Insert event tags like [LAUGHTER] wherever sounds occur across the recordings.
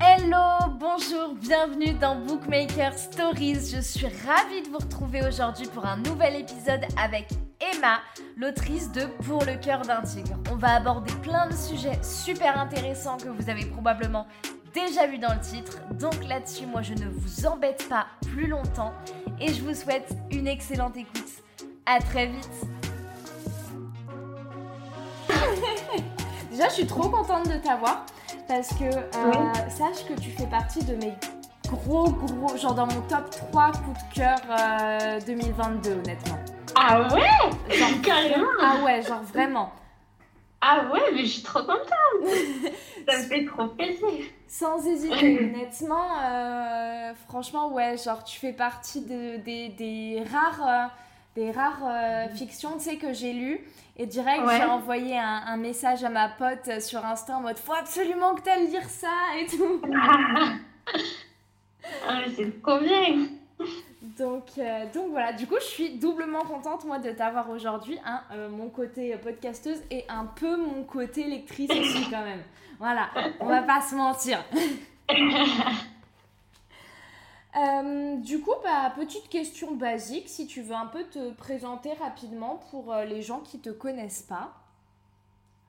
Hello, bonjour, bienvenue dans Bookmaker Stories. Je suis ravie de vous retrouver aujourd'hui pour un nouvel épisode avec Emma, l'autrice de Pour le cœur d'un tigre. On va aborder plein de sujets super intéressants que vous avez probablement déjà vu dans le titre. Donc là-dessus, moi je ne vous embête pas plus longtemps et je vous souhaite une excellente écoute. À très vite. [LAUGHS] Déjà, je suis trop contente de t'avoir parce que euh, sache que tu fais partie de mes gros, gros, genre dans mon top 3 coups de cœur 2022, euh, honnêtement. Ah ouais? Genre [LAUGHS] carrément Ah ouais, genre vraiment. Ah ouais, mais je suis trop contente Ça me fait trop plaisir Sans hésiter, [LAUGHS] honnêtement, euh, franchement, ouais, genre tu fais partie de, des, des rares des rares fictions, tu sais, que j'ai lues. Et direct, j'ai envoyé un, message à ma pote sur Insta en mode « Faut absolument que tu ailles lire ça !» et tout. [LAUGHS] ah, c'est trop bien donc, euh, donc voilà, du coup, je suis doublement contente, moi, de t'avoir aujourd'hui. Hein, euh, mon côté podcasteuse et un peu mon côté lectrice aussi, quand même. Voilà, on va pas se mentir. [LAUGHS] Euh, du coup, bah, petite question basique, si tu veux un peu te présenter rapidement pour euh, les gens qui ne te connaissent pas.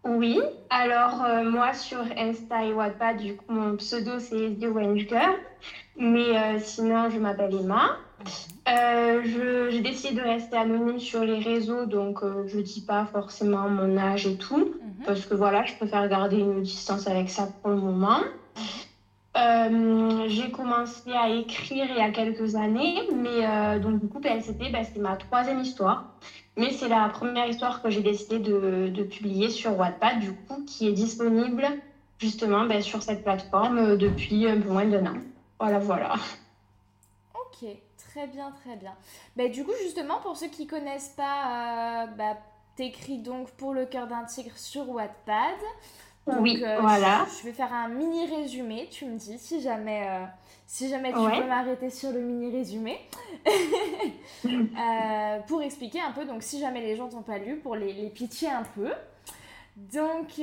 Oui, alors euh, moi sur Insta et Wattpad, du coup mon pseudo c'est The Girl, mais sinon je m'appelle Emma. j'ai décidé de rester anonyme sur les réseaux, donc je dis pas forcément mon âge et tout, mhm. parce que voilà, je préfère garder une distance avec ça pour le moment. Euh, j'ai commencé à écrire il y a quelques années, mais euh, donc du coup PLCT, bah, c'est ma troisième histoire. Mais c'est la première histoire que j'ai décidé de, publier sur Wattpad, du coup, qui est disponible justement bah, sur cette plateforme euh, depuis un peu moins d'un an. Voilà, voilà. Ok, très bien, très bien. Bah, du coup, justement, pour ceux qui connaissent pas, bah, t'écris donc pour le cœur d'un tigre sur Wattpad oui, euh, voilà. Je, vais faire un mini résumé, tu me dis si jamais, euh, si jamais tu peux m'arrêter sur le mini résumé. [LAUGHS] Euh, pour expliquer un peu, donc si jamais les gens n'ont pas lu, pour les, les pitcher un peu. Donc,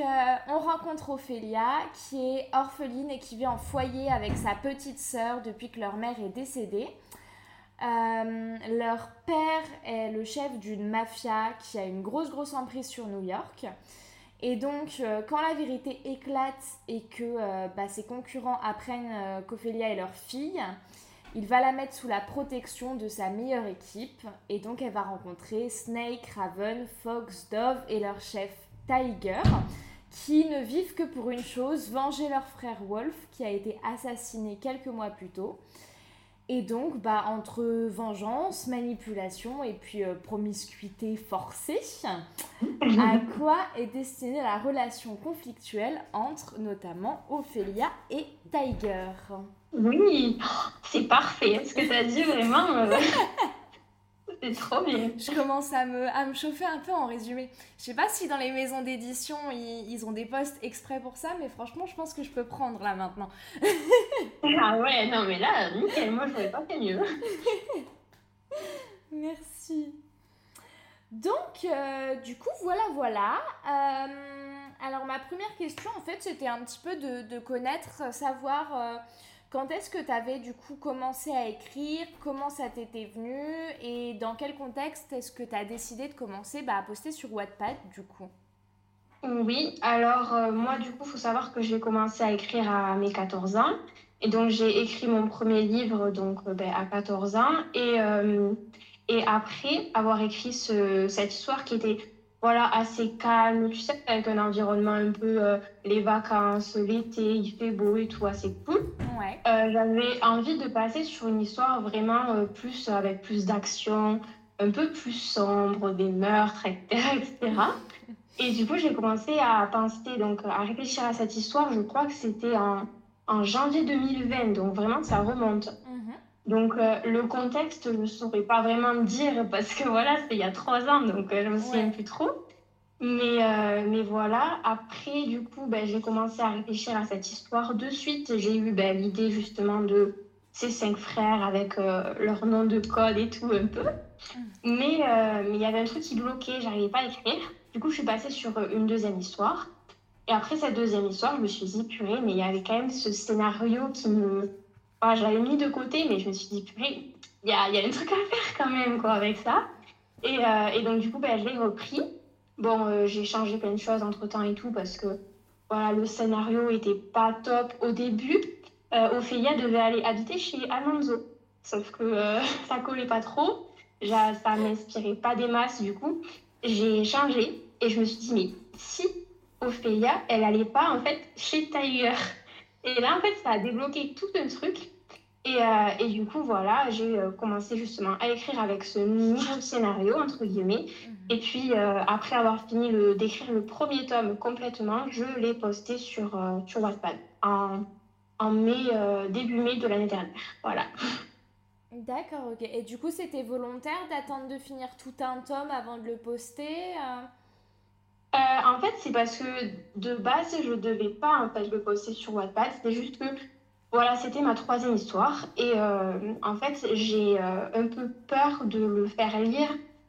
on rencontre Ophélia qui est orpheline et qui vit en foyer avec sa petite sœur depuis que leur mère est décédée. leur père est le chef d'une mafia qui a une grosse, grosse emprise sur New York. Et donc, euh, quand la vérité éclate et que euh, bah, ses concurrents apprennent euh, qu'Ophélia est leur fille, il va la mettre sous la protection de sa meilleure équipe. Et donc, elle va rencontrer Snake, Raven, Fox, Dove et leur chef Tiger, qui ne vivent que pour une chose, venger leur frère Wolf, qui a été assassiné quelques mois plus tôt. Et donc, bah, entre vengeance, manipulation et puis euh, promiscuité forcée, [LAUGHS] à quoi est destinée la relation conflictuelle entre notamment Ophélia et Tiger? Oui, c'est parfait. Ce que tu as dit vraiment. [LAUGHS] [LAUGHS] C'est trop bien. Je commence à me, à me chauffer un peu en résumé. Je sais pas si dans les maisons d'édition, ils, ont des postes exprès pour ça, mais franchement, je pense que je peux prendre là maintenant. [LAUGHS] ah ouais, non mais là, nickel, moi je n'aurais pas fait mieux. [LAUGHS] Merci. Donc, euh, du coup, voilà, voilà. Euh, alors, ma première question, en fait, c'était un petit peu de, de connaître, savoir... Euh, quand est-ce que tu avais du coup commencé à écrire? Comment ça t'était venu? Et dans quel contexte est-ce que tu as décidé de commencer bah, à poster sur Wattpad du coup? Oui, alors euh, moi du coup, il faut savoir que j'ai commencé à écrire à mes 14 ans. Et donc j'ai écrit mon premier livre donc, euh, ben, à 14 ans. Et, euh, et après avoir écrit ce, cette histoire qui était voilà, assez calme, tu sais, avec un environnement un peu euh, les vacances, l'été, il fait beau et tout, assez cool. Ouais. Euh, j'avais envie de passer sur une histoire vraiment euh, plus avec plus d'action, un peu plus sombre, des meurtres, etc. etc. [LAUGHS] Et du coup, j'ai commencé à penser, donc à réfléchir à cette histoire, je crois que c'était en, en janvier 2020, donc vraiment ça remonte. Donc, euh, le contexte, je ne saurais pas vraiment dire [LAUGHS] parce que voilà, c'était il y a trois ans, donc euh, je ne me souviens plus trop. Mais, euh, mais voilà, après, du coup, ben, j'ai commencé à réfléchir à cette histoire. De suite, j'ai eu ben, l'idée justement de ces cinq frères avec leur nom de code et tout un peu. Mm. Mais il y avait un truc qui bloquait, j'arrivais pas à écrire. Du coup, je suis passée sur une deuxième histoire. Et après cette deuxième histoire, je me suis dit, purée, mais il y avait quand même ce scénario qui me. Enfin, j'avais mis de côté, mais je me suis dit, purée, il y a, y a un truc à faire quand même, quoi, avec ça. Et, euh, et donc, du coup, ben, je l'ai repris. Bon, euh, j'ai changé plein de choses entre temps et tout, parce que voilà, le scénario était pas top au début. Euh, Ophélia devait aller habiter chez Alonso. Sauf que euh, [LAUGHS] ça collait pas trop. Ja- Ça m'inspirait pas des masses, du coup. J'ai changé et je me suis dit, mais si Ophélia, elle allait pas en fait chez Tiger. Et là, en fait, ça a débloqué tout un truc. Et, euh, et du coup, voilà, j'ai euh, commencé justement à écrire avec ce nouveau scénario, entre guillemets. Et puis, euh, après avoir fini d'écrire le premier tome complètement, je l'ai posté sur, euh, sur Wattpad en, en mai, début mai de l'année dernière. Voilà. D'accord, ok. Et du coup, c'était volontaire d'attendre de finir tout un tome avant de le poster en fait, c'est parce que de base, je devais pas en fait le poster sur Wattpad. C'était juste que voilà, c'était ma troisième histoire et euh, en fait, j'ai euh, un peu peur de le faire lire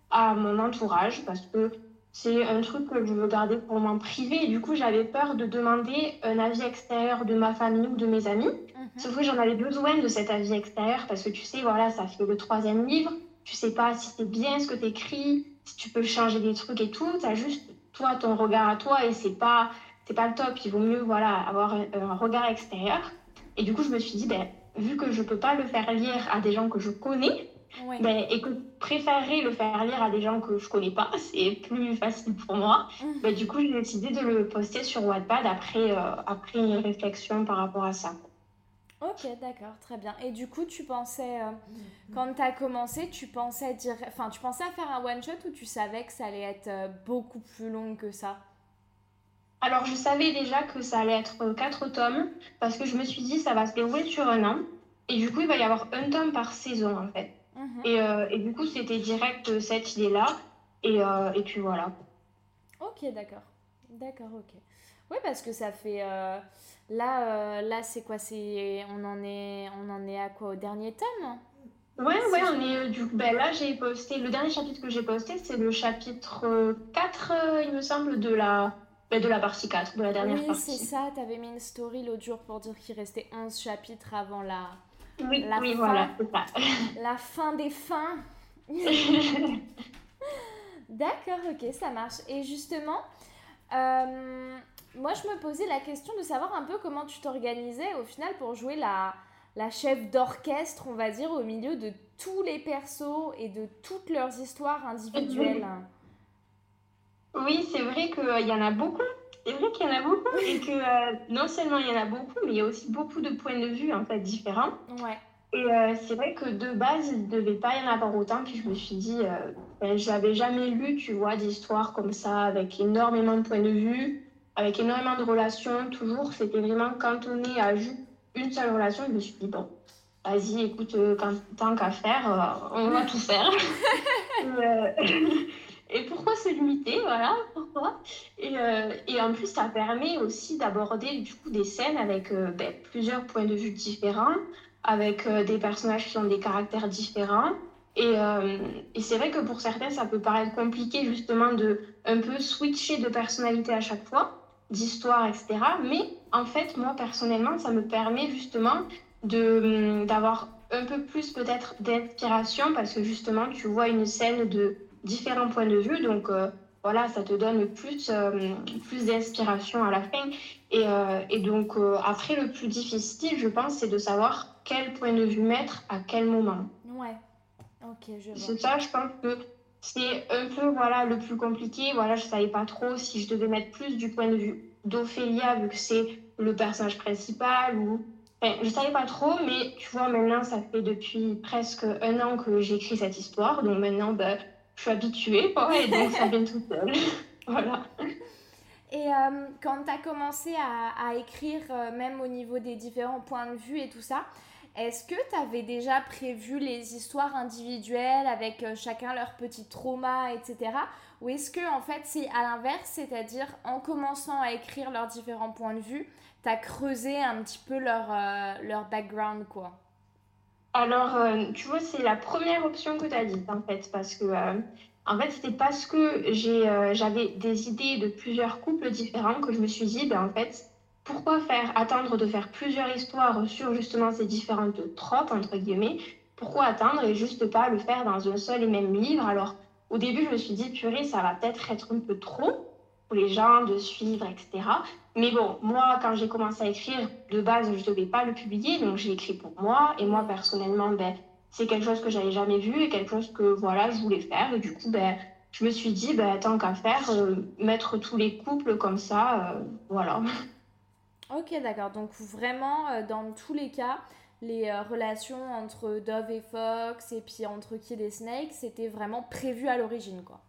à mon entourage parce que c'est un truc que je veux garder pour moi privé. Et du coup, j'avais peur de demander un avis extérieur de ma famille ou de mes amis. Mhm. Sauf que j'en avais besoin de cet avis extérieur parce que tu sais, voilà, ça fait le troisième livre. Tu sais pas si c'est bien ce que tu écris, si tu peux changer des trucs et tout. Tu as juste toi, ton regard à toi et c'est pas, c'est pas le top. Il vaut mieux voilà, avoir un, un regard extérieur. Et du coup, je me suis dit, ben, vu que je peux pas le faire lire à des gens que je connais, Ouais. ben, et que je préférerais le faire lire à des gens que je connais pas, [LAUGHS] c'est plus facile pour moi. Mhm. Ben, du coup, j'ai décidé de le poster sur Wattpad après, euh, après une réflexion par rapport à ça. Ok, d'accord, très bien. Et du coup, tu pensais, euh, quand tu as commencé, tu pensais dire, enfin, tu pensais à faire un one shot ou tu savais que ça allait être euh, beaucoup plus long que ça? Alors, je savais déjà que ça allait être euh, quatre tomes parce que je me suis dit ça va se dérouler sur un an. Et du coup, il va y avoir un tome par saison en fait. Mhm. Et, euh, et du coup, c'était direct cette idée-là. Et, et puis voilà. Ok, d'accord. D'accord, ok. Oui, parce que ça fait. euh, là, euh, là c'est quoi? C'est, on en est, on en est à quoi? Au dernier tome? Ouais, Si ouais, on est euh, du coup. Ben là, j'ai posté. Le dernier chapitre que j'ai posté, c'est le chapitre euh, 4, euh, il me semble, de la, ben, de la partie 4, de la dernière Oui, c'est partie. ça. T'avais mis une story l'autre jour pour dire qu'il restait 11 chapitres avant la, Oui, La oui, fin. voilà, c'est ça. [LAUGHS] la fin des fins. [LAUGHS] D'accord, ok, ça marche. Et justement, euh, moi je me posais la question de savoir un peu comment tu t'organisais au final pour jouer la, la chef d'orchestre, on va dire, au milieu de tous les persos et de toutes leurs histoires individuelles. Oui, c'est vrai qu'il y en a beaucoup. C'est vrai qu'il y en a beaucoup et que euh, non seulement il y en a beaucoup, mais il y a aussi beaucoup de points de vue en fait différents. Ouais, Et euh, c'est vrai que de base, il ne devait pas y en avoir autant. Puis je me suis dit, euh, ben, j'avais jamais lu, tu vois, d'histoires comme ça, avec énormément de points de vue, avec énormément de relations. Toujours, c'était vraiment cantonné à juste une seule relation. Je me suis dit, bon, vas-y, écoute, euh, quand, tant qu'à faire, euh, on va tout faire. [LAUGHS] et, euh, [LAUGHS] et pourquoi se limiter Voilà, pourquoi? Et, et en plus, ça permet aussi d'aborder du coup des scènes avec ben, plusieurs points de vue différents avec des personnages qui ont des caractères différents. Et, euh, et c'est vrai que pour certains, ça peut paraître compliqué justement de un peu switcher de personnalité à chaque fois, d'histoire, etc. Mais en fait, moi personnellement, ça me permet justement de, hum, d'avoir un peu plus peut-être d'inspiration parce que justement, tu vois une scène de différents points de vue. Donc euh, voilà, ça te donne plus, euh, plus d'inspiration à la fin. Et, euh, et donc, après, le plus difficile, je pense, c'est de savoir quel point de vue mettre à quel moment. ouais. Ok, je vois. C'est ça, je pense que c'est un peu voilà, le plus compliqué. Voilà, je ne savais pas trop si je devais mettre plus du point de vue d'Ophélia, vu que c'est le personnage principal. Ou... Je ne savais pas trop, mais tu vois, maintenant, ça fait depuis presque un an que j'écris cette histoire. Donc maintenant, ben, je suis habituée, quoi, et donc ça vient tout seul. [LAUGHS] voilà. Et euh, quand tu as commencé à, à écrire, euh, même au niveau des différents points de vue et tout ça, est-ce que tu avais déjà prévu les histoires individuelles avec euh, chacun leur petit trauma, etc. Ou est-ce que en fait c'est à l'inverse, c'est-à-dire en commençant à écrire leurs différents points de vue, tu as creusé un petit peu leur, euh, background, quoi? Alors, euh, tu vois, c'est la première option que tu as dite, en fait, parce que En fait, c'était parce que j'avais des idées de plusieurs couples différents que je me suis dit, ben, en fait, pourquoi faire attendre de faire plusieurs histoires sur justement ces différentes tropes, entre guillemets? Pourquoi attendre et juste pas le faire dans un seul et même livre? Alors, au début, je me suis dit, purée, ça va peut-être être un peu trop pour les gens de suivre, etc. Mais bon, moi, quand j'ai commencé à écrire, de base, je ne devais pas le publier, donc j'ai écrit pour moi. Et moi, personnellement, ben, c'est quelque chose que j'avais jamais vu et quelque chose que voilà, je voulais faire. Et du coup, ben, je me suis dit, ben, tant qu'à faire, euh, mettre tous les couples comme ça, euh, voilà. Ok, d'accord. Donc vraiment, euh, dans tous les cas, les euh, relations entre Dove et Fox et puis entre Kid et Snake, c'était vraiment prévu à l'origine, quoi.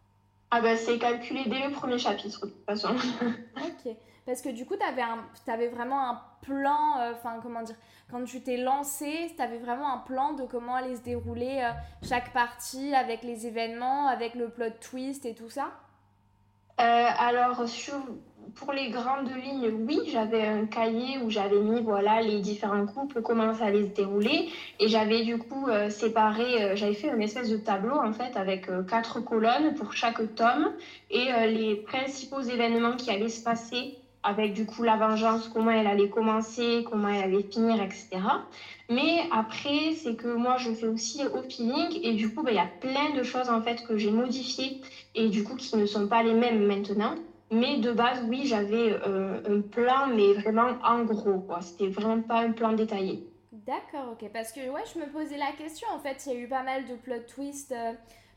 Ah bah c'est calculé dès le premier chapitre, de toute façon. [LAUGHS] ok. Parce que du coup, tu avais, avais, vraiment un plan, euh, enfin comment dire, quand tu t'es lancé, tu avais vraiment un plan de comment allait se dérouler chaque partie avec les événements, avec le plot twist et tout ça? Alors, sur pour les grandes lignes, oui, j'avais un cahier où j'avais mis voilà les différents couples, comment ça allait se dérouler, et j'avais du coup euh, séparé, euh, j'avais fait une espèce de tableau en fait avec euh, quatre colonnes pour chaque tome et les principaux événements qui allaient se passer avec du coup la vengeance, comment elle allait commencer, comment elle allait finir, etc. Mais après, c'est que moi, je fais aussi au feeling et du coup, bah, il y a plein de choses en fait que j'ai modifiées et du coup qui ne sont pas les mêmes maintenant. Mais de base, oui, j'avais euh, un plan, mais vraiment en gros, quoi. C'était vraiment pas un plan détaillé. D'accord, ok. Parce que, ouais, je me posais la question. En fait, il y a eu pas mal de plot twists, euh,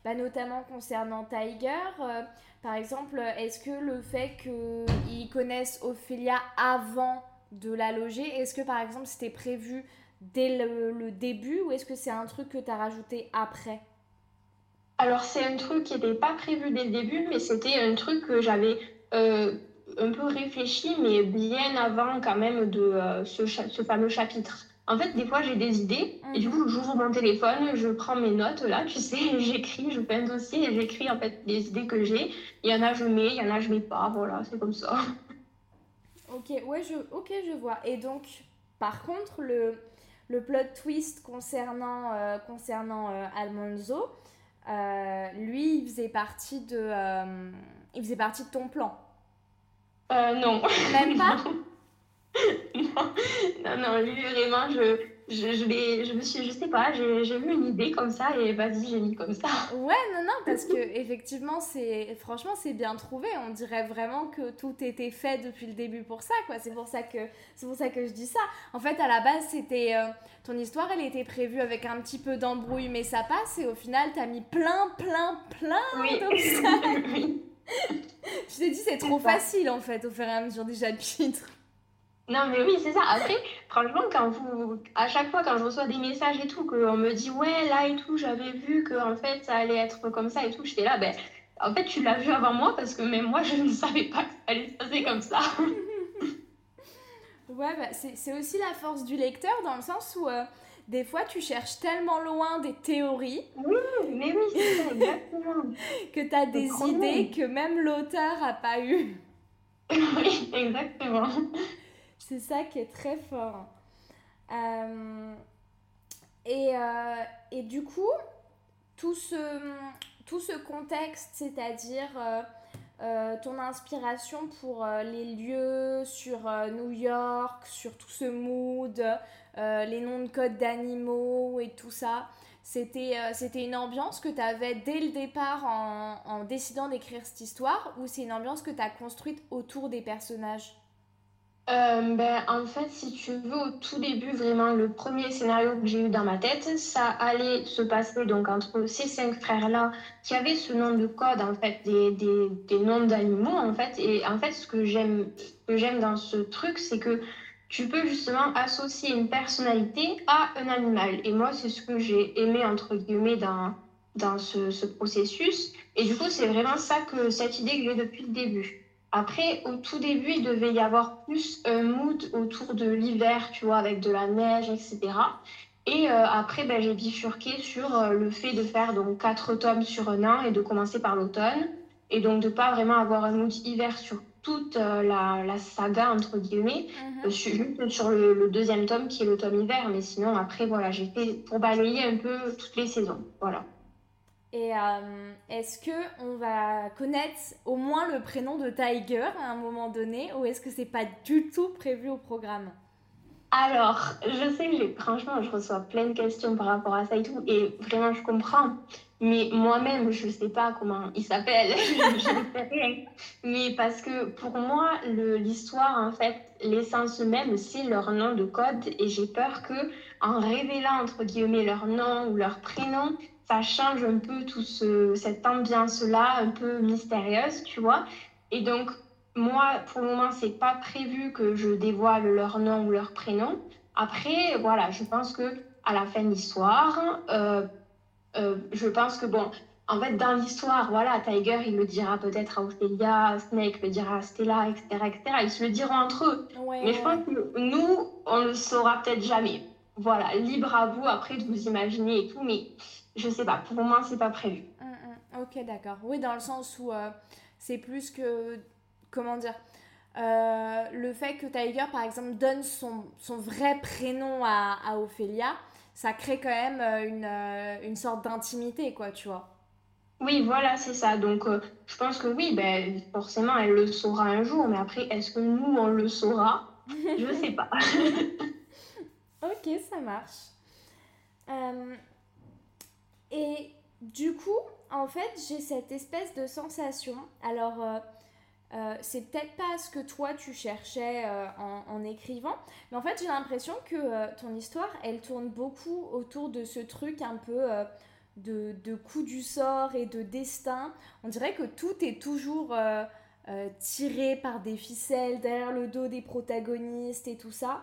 bah, notamment concernant Tiger. Euh, par exemple, est-ce que le fait qu'ils connaissent Ophélia avant de la loger, est-ce que, par exemple, c'était prévu dès le, le début ou est-ce que c'est un truc que tu as rajouté après? Alors, c'est un truc qui n'était pas prévu dès le début, mais c'était un truc que j'avais euh, un peu réfléchi, mais bien avant quand même de euh, ce, ce, fameux chapitre. En fait, des fois, j'ai des idées et du coup, j'ouvre mon téléphone, je prends mes notes là, tu sais, j'écris, je fais un dossier et j'écris en fait les idées que j'ai. Il y en a, je mets, il y en a, je mets pas, voilà, c'est comme ça. [LAUGHS] Ok, ouais, je, ok, je vois. Et donc, par contre, le, le plot twist concernant, euh, concernant Almanzo, lui, il faisait partie de il faisait partie de ton plan euh, Non. Même pas [LAUGHS] non. non, non, lui, vraiment, je, je, je, je me suis, je sais pas, j'ai eu une idée comme ça et vas-y, j'ai mis comme ça. Ouais, non, non, parce que effectivement, c'est, franchement, c'est bien trouvé. On dirait vraiment que tout était fait depuis le début pour ça, quoi. C'est pour ça que, c'est pour ça que je dis ça. En fait, à la base, c'était, euh, ton histoire, elle était prévue avec un petit peu d'embrouille, mais ça passe et au final, t'as mis plein, plein, plein oui. [LAUGHS] oui. Je t'ai dit, c'est trop facile en fait au fur et à mesure des chapitres. Non, mais oui, c'est ça. Après, franchement, quand vous, à chaque fois, quand je reçois des messages et tout, qu'on me dit, ouais, là et tout, j'avais vu que en fait, ça allait être comme ça et tout, j'étais là, ben, en fait, tu l'as vu avant moi parce que même moi, je ne savais pas que ça allait se passer comme ça. [LAUGHS] ouais, bah, c'est aussi la force du lecteur dans le sens où. Euh, des fois, tu cherches tellement loin des théories. Oui, mais oui, c'est ça, exactement. [LAUGHS] que tu as des idées que même l'auteur n'a pas eu. [LAUGHS] oui, exactement. C'est ça qui est très fort. Euh, et, euh, et, du coup, tout ce, tout ce contexte, c'est-à-dire euh, ton inspiration pour les lieux sur New York, sur tout ce mood, euh, les noms de code d'animaux et tout ça. C'était euh, c'était une ambiance que tu avais dès le départ en, en décidant d'écrire cette histoire ou c'est une ambiance que tu as construite autour des personnages? Euh, ben, en fait, si tu veux, au tout début, vraiment, le premier scénario que j'ai eu dans ma tête, ça allait se passer donc entre ces cinq frères-là qui avaient ce nom de code, en fait, des, des, des noms d'animaux, en fait. Et en fait, ce que j'aime dans ce truc, c'est que tu peux justement associer une personnalité à un animal. Et moi, c'est ce que j'ai aimé, entre guillemets, dans, dans ce, processus. Et du coup, c'est vraiment ça que cette idée que j'ai depuis le début. Après, au tout début, il devait y avoir plus un mood autour de l'hiver, tu vois, avec de la neige, etc. Et euh, après, ben, j'ai bifurqué sur euh, le fait de faire donc quatre tomes sur un an et de commencer par l'automne. Et donc de pas vraiment avoir un mood hiver sur toute euh, la, la, saga, entre guillemets. Mhm. Sur le, deuxième tome qui est le tome hiver, mais sinon, après, voilà, j'ai fait pour balayer un peu toutes les saisons. Voilà. Et euh, est-ce que on va connaître au moins le prénom de Tiger à un moment donné ou est-ce que c'est pas du tout prévu au programme? Alors, je sais que franchement, je reçois plein de questions par rapport à ça et tout, et vraiment, je comprends. Mais moi-même, je ne sais pas comment il s'appelle, [LAUGHS] je ne sais rien. Mais parce que pour moi, l'histoire, en fait, l'essence même, c'est leur nom de code. Et j'ai peur que, en révélant, entre guillemets, leur nom ou leur prénom, ça change un peu tout ce, cette ambiance-là, un peu mystérieuse, tu vois. Et donc, moi, pour le moment, c'est pas prévu que je dévoile leur nom ou leur prénom. Après, voilà, je pense que à la fin de l'histoire, euh, euh, je pense que, bon, en fait, dans l'histoire, voilà, Tiger, il le dira peut-être à Ophelia, Snake le dira à Stella, etc., etc. Ils se le diront entre eux. Mais je pense que nous, on le saura peut-être jamais. Voilà, libre à vous après de vous imaginer et tout, mais je sais pas. Pour moi, c'est pas prévu. Hum, hum. ok, d'accord. Oui, dans le sens où euh, c'est plus que. Comment dire euh, le fait que Tiger, par exemple, donne son, son vrai prénom à, à Ophélia, ça crée quand même euh, une, euh, une sorte d'intimité, quoi, tu vois. Oui, voilà, c'est ça. Donc, euh, je pense que oui, ben, forcément, elle le saura un jour, mais après, est-ce que nous, on le saura? Je ne sais pas. [LAUGHS] ok, ça marche. et du coup, en fait, j'ai cette espèce de sensation. Alors, euh, c'est peut-être pas ce que toi tu cherchais euh, en, écrivant, mais en fait j'ai l'impression que euh, ton histoire elle tourne beaucoup autour de ce truc un peu de, coup du sort et de destin. On dirait que tout est toujours tiré par des ficelles derrière le dos des protagonistes et tout ça.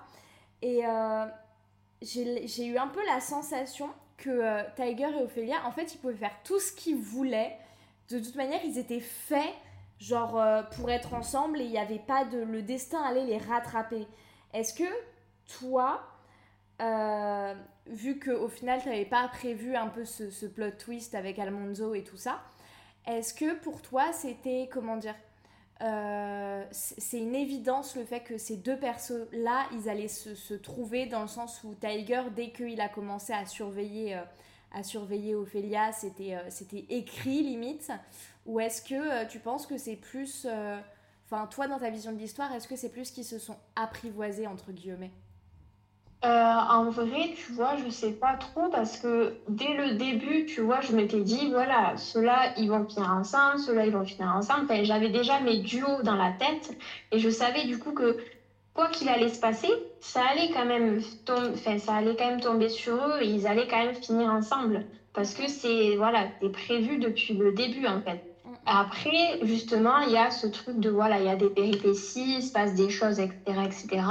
Et j'ai eu un peu la sensation que Tiger et Ophélia, en fait, ils pouvaient faire tout ce qu'ils voulaient. De toute manière, ils étaient faits genre euh, pour être ensemble et il n'y avait pas de le destin allait les rattraper. Est-ce que toi, euh, vu qu'au final tu n'avais pas prévu un peu ce, plot twist avec Almonzo et tout ça, est-ce que pour toi c'était comment dire euh, c'est une évidence le fait que ces deux persos-là, ils allaient se, se, trouver dans le sens où Tiger, dès qu'il a commencé à surveiller, à surveiller Ophélia, c'était écrit limite. Ou est-ce que euh, tu penses que c'est plus... Euh, enfin, toi, dans ta vision de l'histoire, est-ce que c'est plus qu'ils se sont apprivoisés, entre guillemets? Euh, en vrai, tu vois, je sais pas trop parce que dès le début, tu vois, je m'étais dit, voilà, ceux-là, ils vont finir ensemble, ceux-là, ils vont finir ensemble. Enfin, j'avais déjà mes duos dans la tête et je savais du coup que quoi qu'il allait se passer, ça allait quand même tomber, enfin, ça allait quand même tomber sur eux et ils allaient quand même finir ensemble parce que c'est, voilà, c'est prévu depuis le début en fait. Après, justement, il y a ce truc de, voilà, il y a des péripéties, il se passe des choses, etc., etc.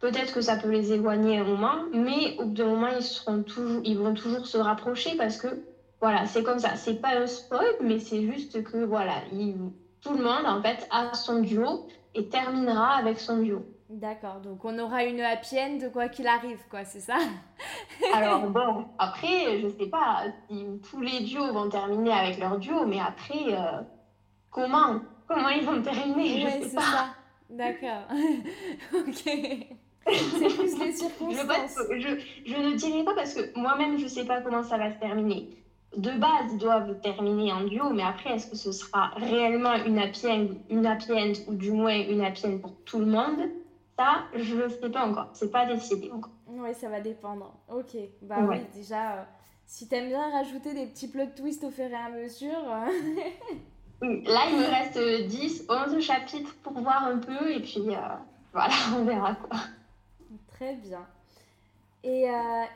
Peut-être que ça peut les éloigner un moment, mais au bout d'un moment, ils, seront toujours, ils vont toujours se rapprocher parce que, voilà, c'est comme ça. C'est pas un spoil, mais c'est juste que, voilà, tout le monde, en fait, a son duo et terminera avec son duo. D'accord, donc on aura une happy end quoi qu'il arrive, quoi, c'est ça? [LAUGHS] Alors bon, après, je sais pas si tous les duos vont terminer avec leur duo, mais après, euh, comment? Comment ils vont terminer? Je sais pas. D'accord. [LAUGHS] ok. C'est plus les circonstances. Je, je, ne dirai pas parce que moi-même, je sais pas comment ça va se terminer. De base, ils doivent terminer en duo, mais après, est-ce que ce sera réellement une happy end, une happy end ou du moins une happy end pour tout le monde? Je ne sais pas encore. C'est pas décidé encore. Oui, ça va dépendre. Ok. Bah oui, déjà, euh, si t'aimes bien rajouter des petits plot twists au fur et à mesure. Euh, [LAUGHS] Là, il me reste 10, 11 chapitres pour voir un peu. Et puis, euh, voilà, [LAUGHS] on verra quoi. Très bien. Et,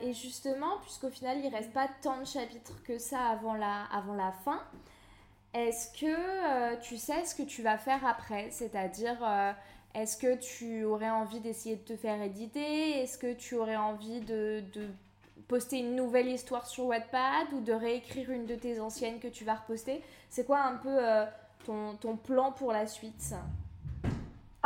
et justement, puisqu'au final, il reste pas tant de chapitres que ça avant la, avant la fin, est-ce que tu sais ce que tu vas faire après? C'est-à-dire est-ce que tu aurais envie d'essayer de te faire éditer? Est-ce que tu aurais envie de, poster une nouvelle histoire sur Wattpad ou de réécrire une de tes anciennes que tu vas reposter? C'est quoi un peu euh, ton, plan pour la suite?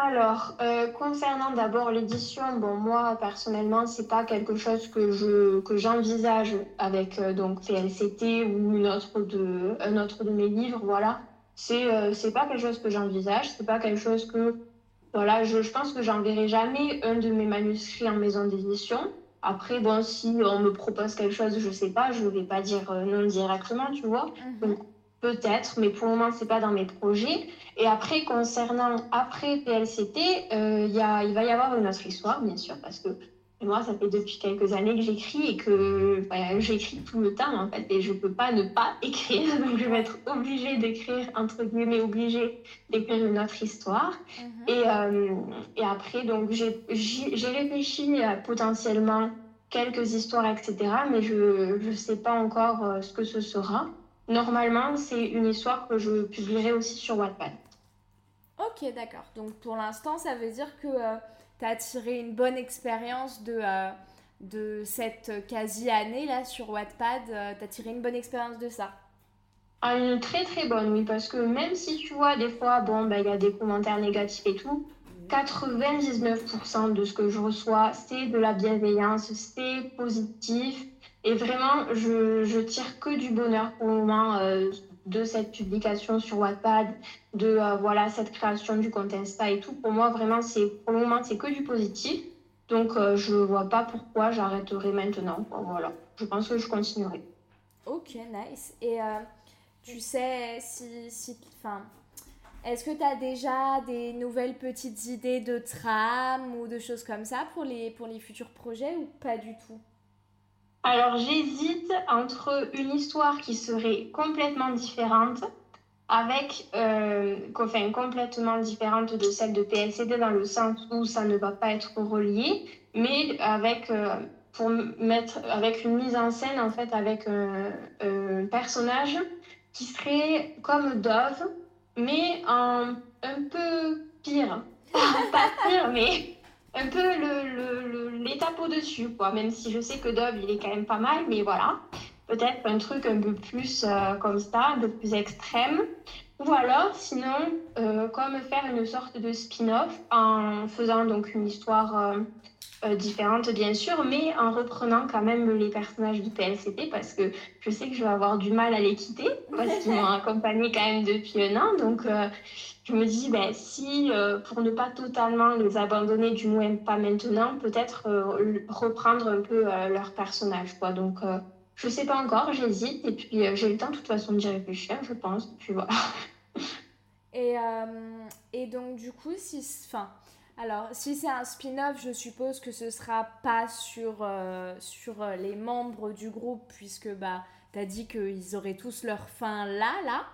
Alors, euh, concernant d'abord l'édition, bon, moi personnellement, c'est pas quelque chose que je que j'envisage avec euh, donc TLCT ou une autre de un autre de mes livres, voilà. C'est c'est pas quelque chose que j'envisage, c'est pas quelque chose que voilà, je, je pense que j'enverrai jamais un de mes manuscrits en maison d'édition. Après, bon, si on me propose quelque chose, je sais pas, je vais pas dire non directement, tu vois. Mhm. Donc, peut-être, mais pour le moment, c'est pas dans mes projets. Et après, concernant après PLCT, il, y a, il va y avoir une autre histoire, bien sûr, parce que moi, ça fait depuis quelques années que j'écris et que j'écris tout le temps, en fait, et je peux pas ne pas [LAUGHS] écrire. Donc, je vais être obligée d'écrire, entre guillemets, obligée d'écrire une autre histoire. Mhm. et, euh, et, après, donc, j'ai réfléchi à potentiellement quelques histoires, etc., mais je ne sais pas encore euh, ce que ce sera. Normalement, c'est une histoire que je publierai aussi sur Wattpad. Ok, d'accord. Donc, pour l'instant, ça veut dire que... Euh, tu as tiré une bonne expérience de, euh, de cette quasi-année là sur Wattpad. Euh, tu as tiré une bonne expérience de ça ah, Une très très bonne, oui, parce que même si tu vois, des fois, bon, ben, il y a des commentaires négatifs et tout, 99% de ce que je reçois, c'est de la bienveillance, c'est positif. Et vraiment, je, tire que du bonheur pour le moment. Euh, de cette publication sur Wattpad, de euh, voilà cette création du compte Insta et tout. Pour moi, vraiment, c'est pour le moment, c'est que du positif. Donc, euh, je vois pas pourquoi j'arrêterai maintenant. voilà, je pense que je continuerai. Ok, nice. Et euh, tu sais si, si enfin, est-ce que tu as déjà des nouvelles petites idées de trame ou de choses comme ça pour les, pour les futurs projets ou pas du tout? Alors j'hésite entre une histoire qui serait complètement différente, avec, euh, enfin, complètement différente de celle de PLCD dans le sens où ça ne va pas être relié, mais avec, euh, pour mettre, avec une mise en scène, en fait, avec un, un personnage qui serait comme Dove, mais un peu pire. pas pire, mais un peu l'étape le, au-dessus, quoi. Même si je sais que Dove, il est quand même pas mal, mais voilà. Peut-être un truc un peu plus euh, comme ça, un peu plus extrême. Ou alors, sinon, euh, comme faire une sorte de spin-off en faisant donc une histoire euh, différente, bien sûr, mais en reprenant quand même les personnages du PLCT parce que je sais que je vais avoir du mal à les quitter parce qu'ils m'ont [LAUGHS] accompagné quand même depuis un an. Donc, je me dis, ben, si euh, pour ne pas totalement les abandonner, du moins pas maintenant, peut-être euh, reprendre un peu euh, leur personnage. Quoi. Donc, je sais pas encore, j'hésite. Et puis, j'ai le temps de toute façon d'y réfléchir, je pense. Puis voilà. [LAUGHS] et, et donc, du coup, si. Enfin. Alors, si c'est un spin-off, je suppose que ce sera pas sur, sur les membres du groupe, puisque bah, tu as dit qu'ils auraient tous leur fin là, là.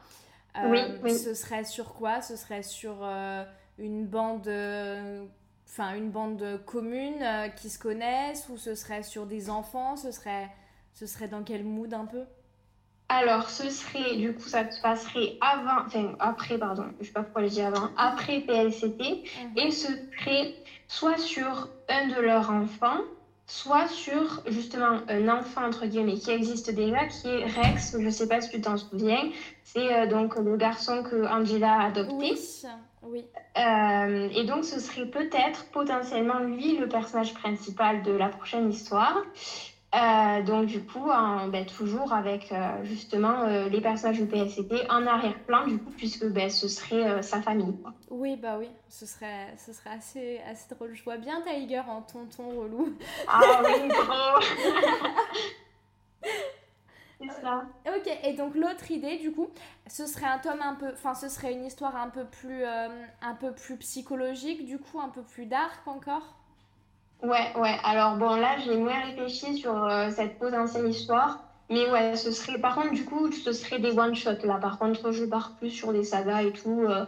Euh, oui, Ce serait sur quoi? Ce serait sur euh, une bande, euh, enfin une bande commune qui se connaissent? Ou ce serait sur des enfants? Ce serait, ce serait dans quel mood un peu? Alors, ce serait, du coup, ça se passerait avant, enfin, après, pardon, je sais pas pourquoi je dis avant, après PLCT, et ce serait soit sur un de leurs enfants, soit sur justement un enfant entre guillemets qui existe déjà, qui est Rex. Je sais pas si tu t'en souviens. C'est euh, donc le garçon que Angela a adopté. Oui. oui. Euh, et donc ce serait peut-être potentiellement lui le personnage principal de la prochaine histoire. Euh, donc du coup, ben, toujours avec euh, justement euh, les personnages du PSCT en arrière-plan, du coup, puisque ben, ce serait sa famille. Oui, bah oui, ce serait, ce serait assez, assez drôle. Je vois bien Tiger en tonton relou. Ah oui, [LAUGHS] trop [LAUGHS] C'est ça. Ok, et donc l'autre idée, du coup, ce serait un tome un peu, enfin, ce serait une histoire un peu plus, un peu plus psychologique, du coup, un peu plus dark encore? Ouais, ouais. Alors bon, là, j'ai moins réfléchi sur euh, cette potentielle histoire. Mais ouais, ce serait. Par contre, du coup, ce serait des one-shots là. Par contre, je pars plus sur des sagas et tout. Euh.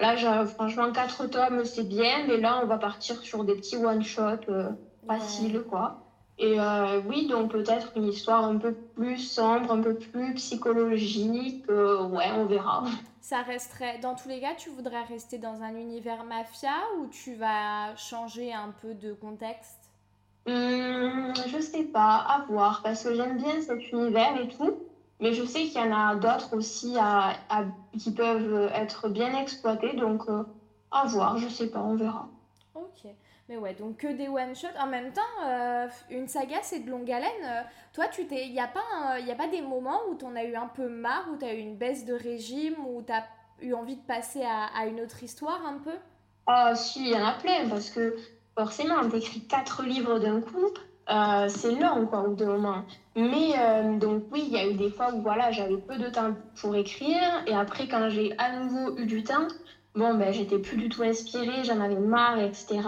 là, j'ai franchement, quatre tomes, c'est bien. Mais là, on va partir sur des petits one-shots euh, faciles, quoi. Et oui, donc peut-être une histoire un peu plus sombre, un peu plus psychologique. ouais, on verra ça resterait, dans tous les cas, tu voudrais rester dans un univers mafia ou tu vas changer un peu de contexte? Hum, Je sais pas, à voir, parce que j'aime bien cet univers et tout, mais je sais qu'il y en a d'autres aussi à, qui peuvent être bien exploités, donc euh, à voir, je sais pas, on verra. Ok. Mais ouais, donc que des one-shots. En même temps, euh, une saga, c'est de longue haleine. Euh, toi, tu t'es, il n'y a, pas y a pas des moments où tu en as eu un peu marre, où tu as eu une baisse de régime, où tu as eu envie de passer à, une autre histoire un peu? Ah, si, il y en a plein, parce que forcément, on écrit quatre livres d'un coup. euh, c'est long, quoi, au bout moment. Mais donc, oui, il y a eu des fois où voilà, j'avais peu de temps pour écrire. Et après, quand j'ai à nouveau eu du temps, bon, ben, j'étais plus du tout inspirée, j'en avais marre, etc.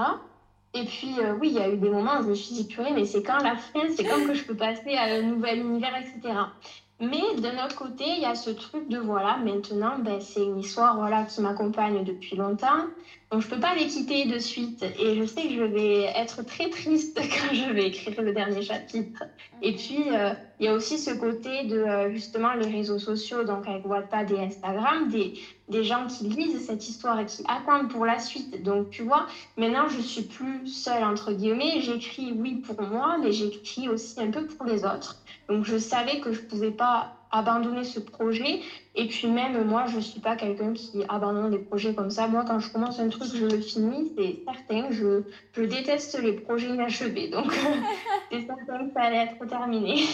Et puis, euh, oui, il y a eu des moments où je me suis dit, purée, mais c'est quand la fin, c'est quand que je peux passer à un nouvel univers, etc. Mais d'un autre côté, il y a ce truc de voilà, maintenant, ben, c'est une histoire voilà, qui m'accompagne depuis longtemps. Donc, je peux pas les quitter de suite. Et je sais que je vais être très triste [LAUGHS] quand je vais écrire le dernier chapitre. Et puis, euh, il y a aussi ce côté de euh, justement les réseaux sociaux, donc avec Wattpad et Instagram, des, des gens qui lisent cette histoire et qui attendent pour la suite. Donc, tu vois, maintenant, je suis plus seule, entre guillemets. J'écris, oui, pour moi, mais j'écris aussi un peu pour les autres. Donc, je savais que je pouvais pas abandonner ce projet. Et puis même moi, je suis pas quelqu'un qui abandonne des projets comme ça. Moi, quand je commence un truc, je le finis, c'est certain. Je, je déteste les projets inachevés. Donc, [LAUGHS] c'est certain que ça allait être terminé.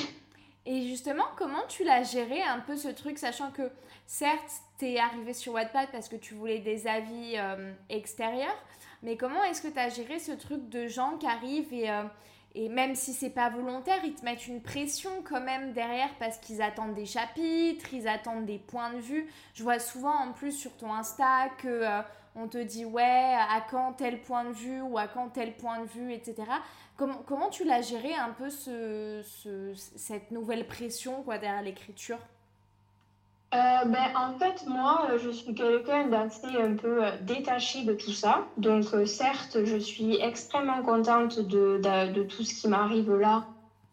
Et justement, comment tu l'as géré un peu ce truc, sachant que certes, tu es arrivé sur Wattpad parce que tu voulais des avis euh, extérieurs, mais comment est-ce que tu as géré ce truc de gens qui arrivent et... Euh, et même si c'est pas volontaire, ils te mettent une pression quand même derrière parce qu'ils attendent des chapitres, ils attendent des points de vue. Je vois souvent en plus sur ton Insta que euh, on te dit ouais à quand tel point de vue ou à quand tel point de vue, etc. Comment, comment tu l'as géré un peu ce, ce, cette nouvelle pression quoi derrière l'écriture? Euh, ben, en fait, moi, euh, je suis quelqu'un d'assez un peu euh, détaché de tout ça. Donc, certes, je suis extrêmement contente de, de, de tout ce qui m'arrive là.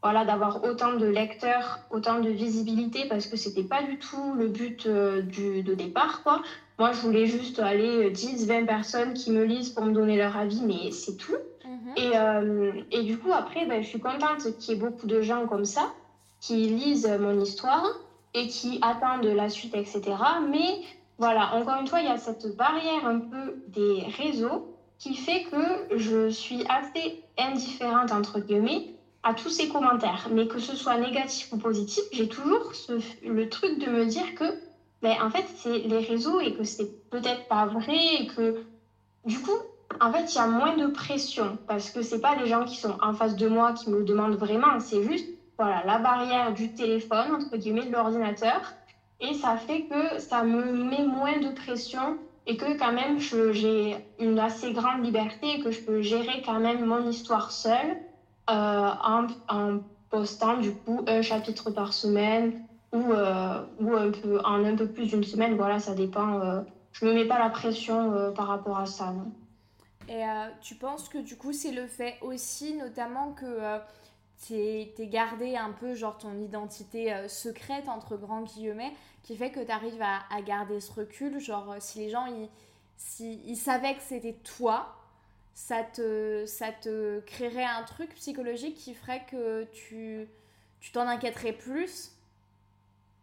Voilà, d'avoir autant de lecteurs, autant de visibilité, parce que c'était pas du tout le but du, de départ, quoi. Moi, je voulais juste aller 10, 20 personnes qui me lisent pour me donner leur avis, mais c'est tout. Mhm. Et, et, du coup, après, ben, je suis contente qu'il y ait beaucoup de gens comme ça qui lisent mon histoire et qui attendent la suite, etc. Mais voilà, encore une fois, il y a cette barrière un peu des réseaux qui fait que je suis assez indifférente, entre guillemets, à tous ces commentaires. Mais que ce soit négatif ou positif, j'ai toujours le truc de me dire que, ben, en fait, c'est les réseaux et que c'est peut-être pas vrai et que, du coup, en fait, il y a moins de pression parce que c'est pas les gens qui sont en face de moi qui me demandent vraiment, c'est juste voilà, la barrière du téléphone, entre guillemets, de l'ordinateur. Et ça fait que ça me met moins de pression et que quand même j'ai une assez grande liberté et que je peux gérer quand même mon histoire seule euh, en, en, postant du coup un chapitre par semaine ou, euh, ou un peu, en un peu plus d'une semaine. Voilà, ça dépend. Euh, je me mets pas la pression par rapport à ça. Non. Et tu penses que du coup c'est le fait aussi notamment que t'es gardé un peu genre ton identité euh, secrète entre grands guillemets qui fait que tu arrives à, à, garder ce recul. Genre euh, si les gens ils, si, savaient que c'était toi ça te, ça te créerait un truc psychologique qui ferait que tu tu t'en inquiéterais plus?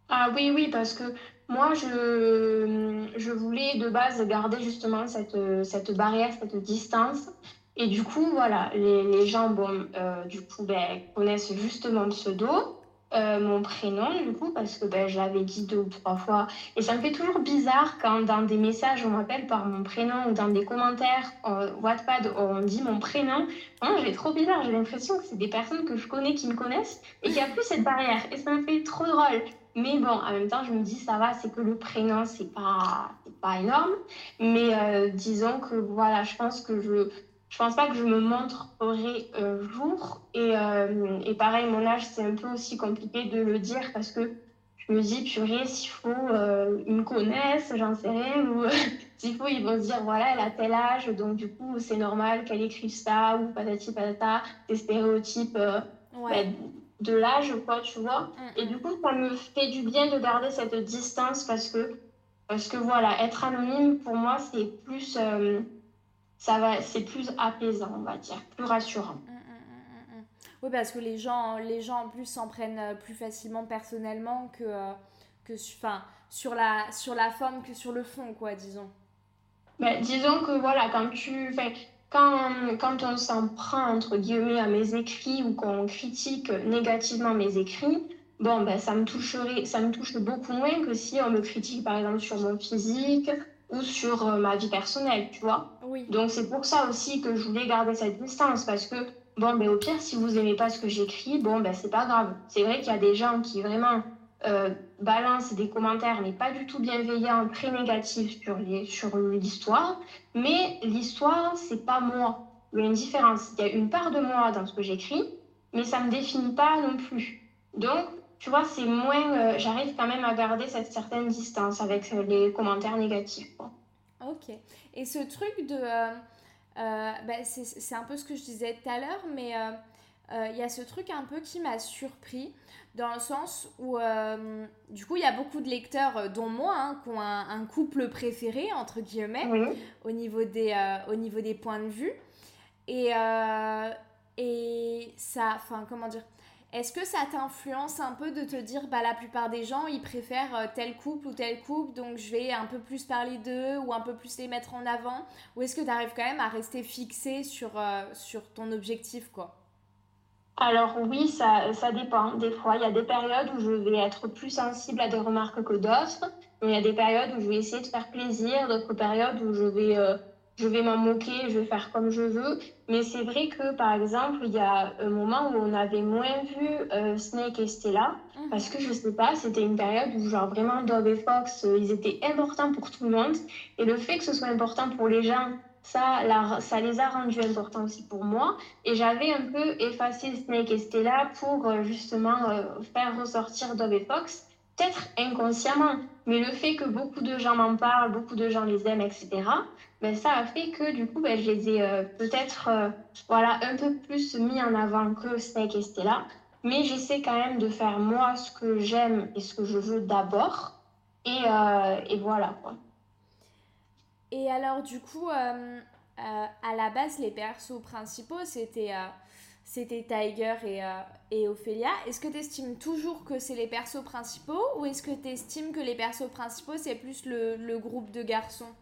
Ah oui oui parce que moi je, je voulais de base garder justement cette, cette barrière cette distance et du coup, voilà, les, les gens, bon, euh, du coup, ben, connaissent juste mon pseudo, euh, mon prénom, du coup, parce que ben, je l'avais dit deux ou trois fois. Et ça me fait toujours bizarre quand dans des messages, on m'appelle par mon prénom ou dans des commentaires euh, Wattpad, on dit mon prénom. Moi, j'ai trop bizarre. J'ai l'impression que c'est des personnes que je connais qui me connaissent et qu'il n'y a plus cette barrière. Et ça me fait trop drôle. Mais bon, en même temps, je me dis, ça va, c'est que le prénom, c'est pas, pas énorme. Mais euh, disons que voilà, je pense que je je pense pas que je me montrerai euh, jour. Et, euh, et, pareil, mon âge, c'est un peu aussi compliqué de le dire parce que je me dis, purée, s'il faut, euh, ils me connaissent, j'en sais rien, ou [LAUGHS] s'il faut, ils vont se dire, voilà, elle a tel âge, donc du coup, c'est normal qu'elle écrive ça, ou patati patata, des stéréotypes euh, ouais. bah, de l'âge, quoi, tu vois. Et du coup, ça me fait du bien de garder cette distance parce que, parce que voilà, être anonyme, pour moi, c'est plus euh, ça va, c'est plus apaisant, on va dire, plus rassurant. Mmh, mmh, mmh, oui, parce que les gens, les gens en plus s'en prennent euh, plus facilement personnellement que, euh, que enfin, sur, la, sur la forme que sur le fond, quoi, disons. Mais disons que voilà, quand tu. Quand, quand on s'en prend, entre guillemets, à mes écrits ou qu'on critique négativement mes écrits, bon, ben, ça, me toucherait, ça me touche beaucoup moins que si on me critique, par exemple, sur mon physique ou sur euh, ma vie personnelle, tu vois. Oui. Donc c'est pour ça aussi que je voulais garder cette distance parce que bon, ben, au pire, si vous aimez pas ce que j'écris, bon, ben, c'est pas grave. C'est vrai qu'il y a des gens qui vraiment euh, balancent des commentaires, mais pas du tout bienveillants, très négatifs sur les, sur l'histoire. Mais l'histoire, c'est pas moi. Il y a une différence. Il y a une part de moi dans ce que j'écris, mais ça me définit pas non plus. Donc, tu vois, c'est moins. Euh, j'arrive quand même à garder cette certaine distance avec les commentaires négatifs. Quoi. Ok. Et ce truc de. Euh, euh, bah, c'est un peu ce que je disais tout à l'heure, mais il y a ce truc un peu qui m'a surpris, dans le sens où, du coup, il y a beaucoup de lecteurs, dont moi, hein, qui ont un, couple préféré, entre guillemets, au, niveau des, au niveau des points de vue. Et, et ça. Enfin, comment dire est-ce que ça t'influence un peu de te dire, bah, la plupart des gens, ils préfèrent euh, tel couple ou tel couple, donc je vais un peu plus parler d'eux ou un peu plus les mettre en avant? Ou est-ce que tu arrives quand même à rester fixé sur, euh, sur ton objectif, quoi? Alors oui, ça, ça dépend. Des fois, il y a des périodes où je vais être plus sensible à des remarques que d'autres. Il y a des périodes où je vais essayer de faire plaisir, d'autres périodes où je vais euh, je vais m'en moquer, je vais faire comme je veux. Mais c'est vrai que, par exemple, il y a un moment où on avait moins vu euh, Snake et Stella, mhm. parce que je sais pas, c'était une période où, genre, vraiment, Dove et Fox, euh, ils étaient importants pour tout le monde. Et le fait que ce soit important pour les gens, ça, ça les a rendus importants aussi pour moi. Et j'avais un peu effacé Snake et Stella pour euh, justement faire ressortir Dove et Fox peut-être inconsciemment, mais le fait que beaucoup de gens m'en parlent, beaucoup de gens les aiment, etc., ben, ça a fait que du coup, ben, je les ai euh, peut-être euh, voilà, un peu plus mis en avant que Snake et Stella. Mais j'essaie quand même de faire moi ce que j'aime et ce que je veux d'abord. Et, euh, et, voilà quoi. Et alors, du coup, à la base, les persos principaux, c'était c'était Tiger et, euh, et Ophélia. Est-ce que tu estimes toujours que c'est les persos principaux ou est-ce que tu estimes que les persos principaux, c'est plus le, le, groupe de garçons?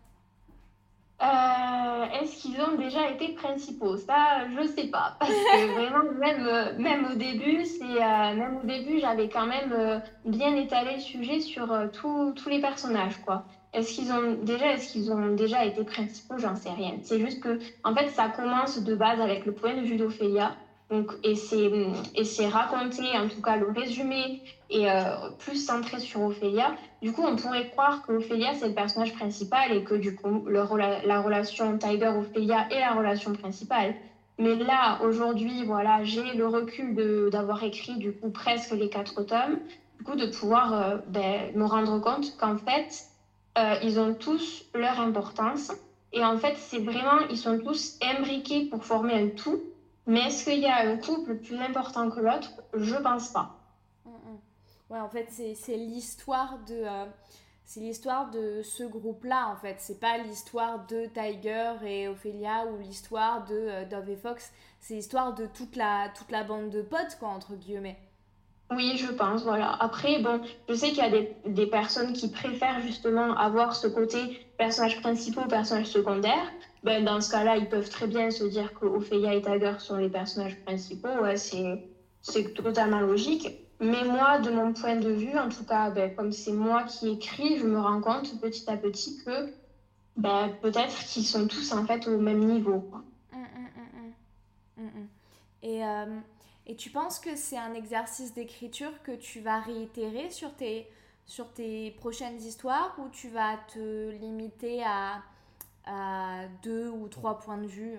Euh, Est-ce qu'ils ont déjà été principaux? Ça, je sais pas. [LAUGHS] Parce que vraiment, même, même au début, c'est euh, même au début, j'avais quand même bien étalé le sujet sur tous les personnages, quoi. Est-ce qu'ils ont déjà, est-ce qu'ils ont déjà été principaux? J'en sais rien. C'est juste que, en fait, ça commence de base avec le point de vue d'Ophélia. Donc, et c'est raconté, en tout cas le résumé est euh, plus centré sur Ophélia. Du coup, on pourrait croire que Ophélia, c'est le personnage principal et que du coup, le, la relation Tiger-Ophélia est la relation principale. Mais là, aujourd'hui, voilà, j'ai le recul d'avoir écrit du coup presque les quatre tomes, du coup de pouvoir euh, ben, me rendre compte qu'en fait, euh, ils ont tous leur importance. Et en fait, c'est vraiment, ils sont tous imbriqués pour former un tout. Mais est-ce qu'il y a un couple plus important que l'autre? Je pense pas. Mm, mm. Ouais, en fait, c'est l'histoire de. Euh, c'est l'histoire de ce groupe-là, en fait. C'est pas l'histoire de Tiger et Ophélia ou l'histoire de euh, Dove et Fox. C'est l'histoire de toute la, toute la bande de potes, quoi, entre guillemets. Oui, je pense, voilà. Après, bon, je sais qu'il y a des, des, personnes qui préfèrent justement avoir ce côté personnage principal, personnage secondaire ben, dans ce cas-là, ils peuvent très bien se dire que Ophélia et Tiger sont les personnages principaux. Ouais, c'est totalement logique. Mais moi, de mon point de vue, en tout cas, ben, comme c'est moi qui écris, je me rends compte petit à petit que ben, peut-être qu'ils sont tous en fait au même niveau. Hum, hum, hum, et, euh, et tu penses que c'est un exercice d'écriture que tu vas réitérer sur tes, sur tes prochaines histoires ou tu vas te limiter à à deux ou trois points de vue?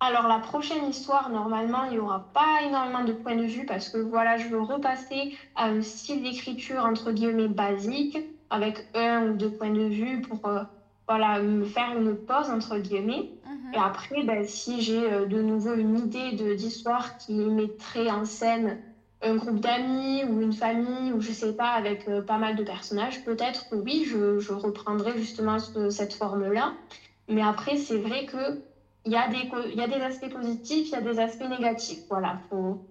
Alors la prochaine histoire, normalement, il n'y aura pas énormément de points de vue parce que voilà, je veux repasser à un style d'écriture entre guillemets basique avec un ou deux points de vue pour euh, voilà, me faire une pause entre guillemets. Mhm. Et après, ben, si j'ai euh, de nouveau une idée d'histoire qui mettrait en scène un groupe d'amis ou une famille ou je sais pas avec euh, pas mal de personnages, peut-être que oui, je, je reprendrai justement cette forme-là. Mais après, c'est vrai que il y, a des, y a des aspects positifs, il y a des aspects négatifs. Voilà, faut...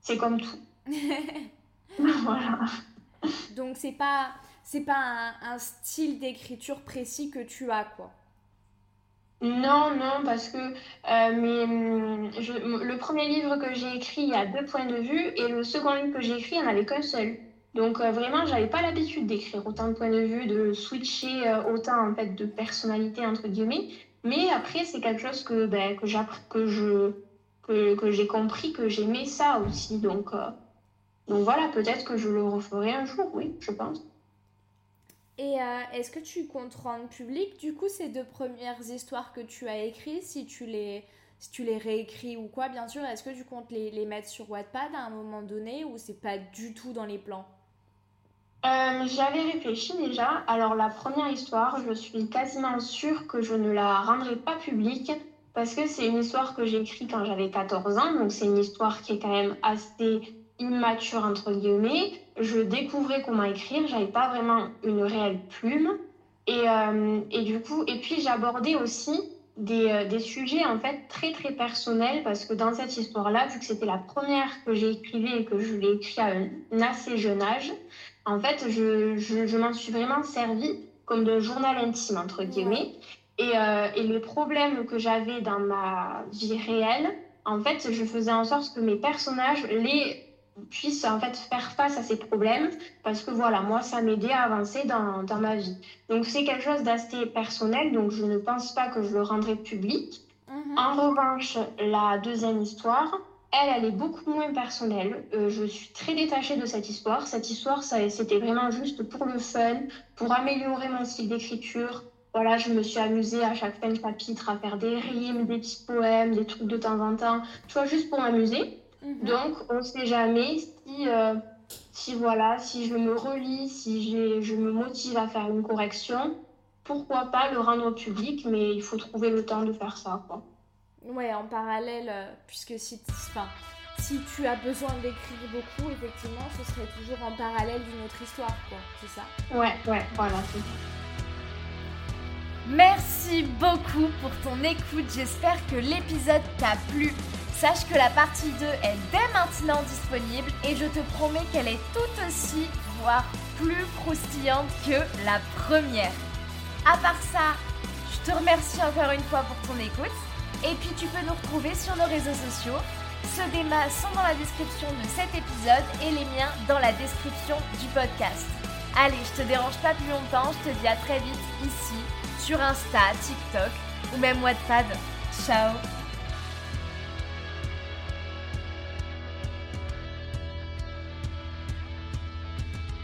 c'est comme tout. [LAUGHS] voilà. Donc c'est pas c'est pas un, un style d'écriture précis que tu as quoi. Non, non, parce que euh, mais, hum, le premier livre que j'ai écrit, il y a deux points de vue, et le second livre que j'ai écrit, il n'y en avait qu'un seul. Donc euh, vraiment, j'avais pas l'habitude d'écrire autant de points de vue, de switcher euh, autant en fait de personnalité entre guillemets. Mais après, c'est quelque chose que ben, que, que que, j'ai compris que j'aimais ça aussi. Donc, donc voilà, peut-être que je le referai un jour, oui, je pense. Et est-ce que tu comptes rendre public du coup ces deux premières histoires que tu as écrites, si tu les si tu les réécris ou quoi, bien sûr, est-ce que tu comptes les, les, mettre sur Wattpad à un moment donné ou c'est pas du tout dans les plans? Euh, J'avais réfléchi déjà. Alors la première histoire, je suis quasiment sûre que je ne la rendrai pas publique parce que c'est une histoire que j'ai écrite quand j'avais 14 ans, donc c'est une histoire qui est quand même assez immature entre guillemets. Je découvrais comment écrire, j'avais pas vraiment une réelle plume. Et, euh, et du coup, et puis j'abordais aussi des, euh, des, sujets en fait très très personnels parce que dans cette histoire-là, vu que c'était la première que j'ai écrivée et que je l'ai écrite à un assez jeune âge, en fait, je, je, je m'en suis vraiment servi comme de journal intime entre guillemets. Et, euh, et les problèmes que j'avais dans ma vie réelle, en fait, je faisais en sorte que mes personnages les puisse en fait faire face à ces problèmes parce que voilà, moi, ça m'aidait à avancer dans, dans ma vie. Donc, c'est quelque chose d'assez personnel, donc je ne pense pas que je le rendrai public. Mhm. En revanche, la deuxième histoire, elle, elle est beaucoup moins personnelle. Euh, je suis très détachée de cette histoire. Cette histoire, c'était vraiment juste pour le fun, pour améliorer mon style d'écriture. Voilà, je me suis amusée à chaque fin de chapitre à faire des rimes, des petits poèmes, des trucs de temps en temps, tu vois, juste pour m'amuser. Mhm. Donc, on ne sait jamais si, euh, si, voilà, si je me relis, si je me motive à faire une correction, pourquoi pas le rendre public, mais il faut trouver le temps de faire ça. Quoi. Ouais, en parallèle, euh, puisque si, enfin, si tu as besoin d'écrire beaucoup, effectivement, ce serait toujours en parallèle d'une autre histoire, quoi, c'est ça? Ouais, ouais, voilà, c'est Merci beaucoup pour ton écoute, j'espère que l'épisode t'a plu. Sache que la partie 2 est dès maintenant disponible et je te promets qu'elle est tout aussi, voire plus croustillante que la première. À part ça, je te remercie encore une fois pour ton écoute et puis tu peux nous retrouver sur nos réseaux sociaux. Ceux d'Emma sont dans la description de cet épisode et les miens dans la description du podcast. Allez, je te dérange pas plus longtemps, je te dis à très vite ici, sur Insta, TikTok ou même Wattpad. Ciao